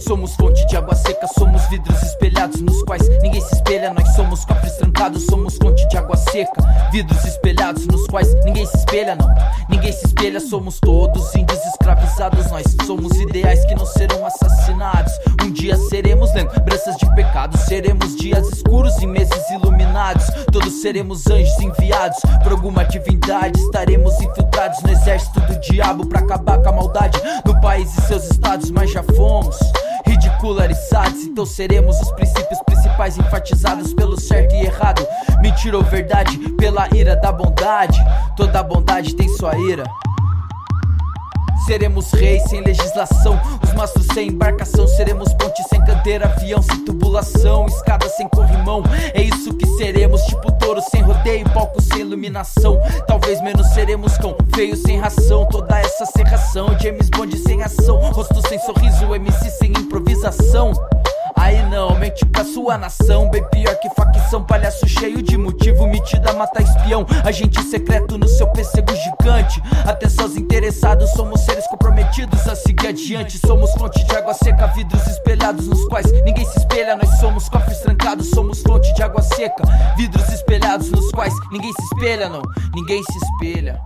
Somos fonte de água seca, somos vidros espelhados nos quais ninguém se espelha. Nós somos cofres trancados, somos fonte de água seca. Vidros espelhados nos quais ninguém se espelha, não. Ninguém se espelha, somos todos índios escravizados. Nós somos ideais que não serão assassinados. Um dia seremos lembranças de pecados, seremos dias escuros e meses iluminados. Todos seremos anjos enviados por alguma divindade. Estaremos infiltrados no exército do diabo para acabar com a maldade no país e seus estados, mas já fomos ridicularizados. Então seremos os princípios principais enfatizados pelo certo e errado. Mentira ou verdade, pela ira da bondade. Toda bondade tem sua ira. Seremos reis sem legislação, os mastros sem embarcação. Seremos pontes sem canteira, avião sem tubulação, escada sem corrimão. É isso que seremos, tipo touro sem rodeio, palco sem iluminação. Talvez menos seremos cão, feio sem ração. Toda essa serração, James Bond sem ação, rosto sem sorriso, MC sem improvisação. Aí não, mente pra sua nação. Bem pior que facção, palhaço cheio de motivo. Metida mata espião, agente secreto no seu pêssego gigante. Atenção aos interessados, somos seres comprometidos a seguir adiante. Somos fonte de água seca, vidros espelhados nos quais ninguém se espelha. Nós somos cofres trancados, somos fonte de água seca. Vidros espelhados nos quais ninguém se espelha, não, ninguém se espelha.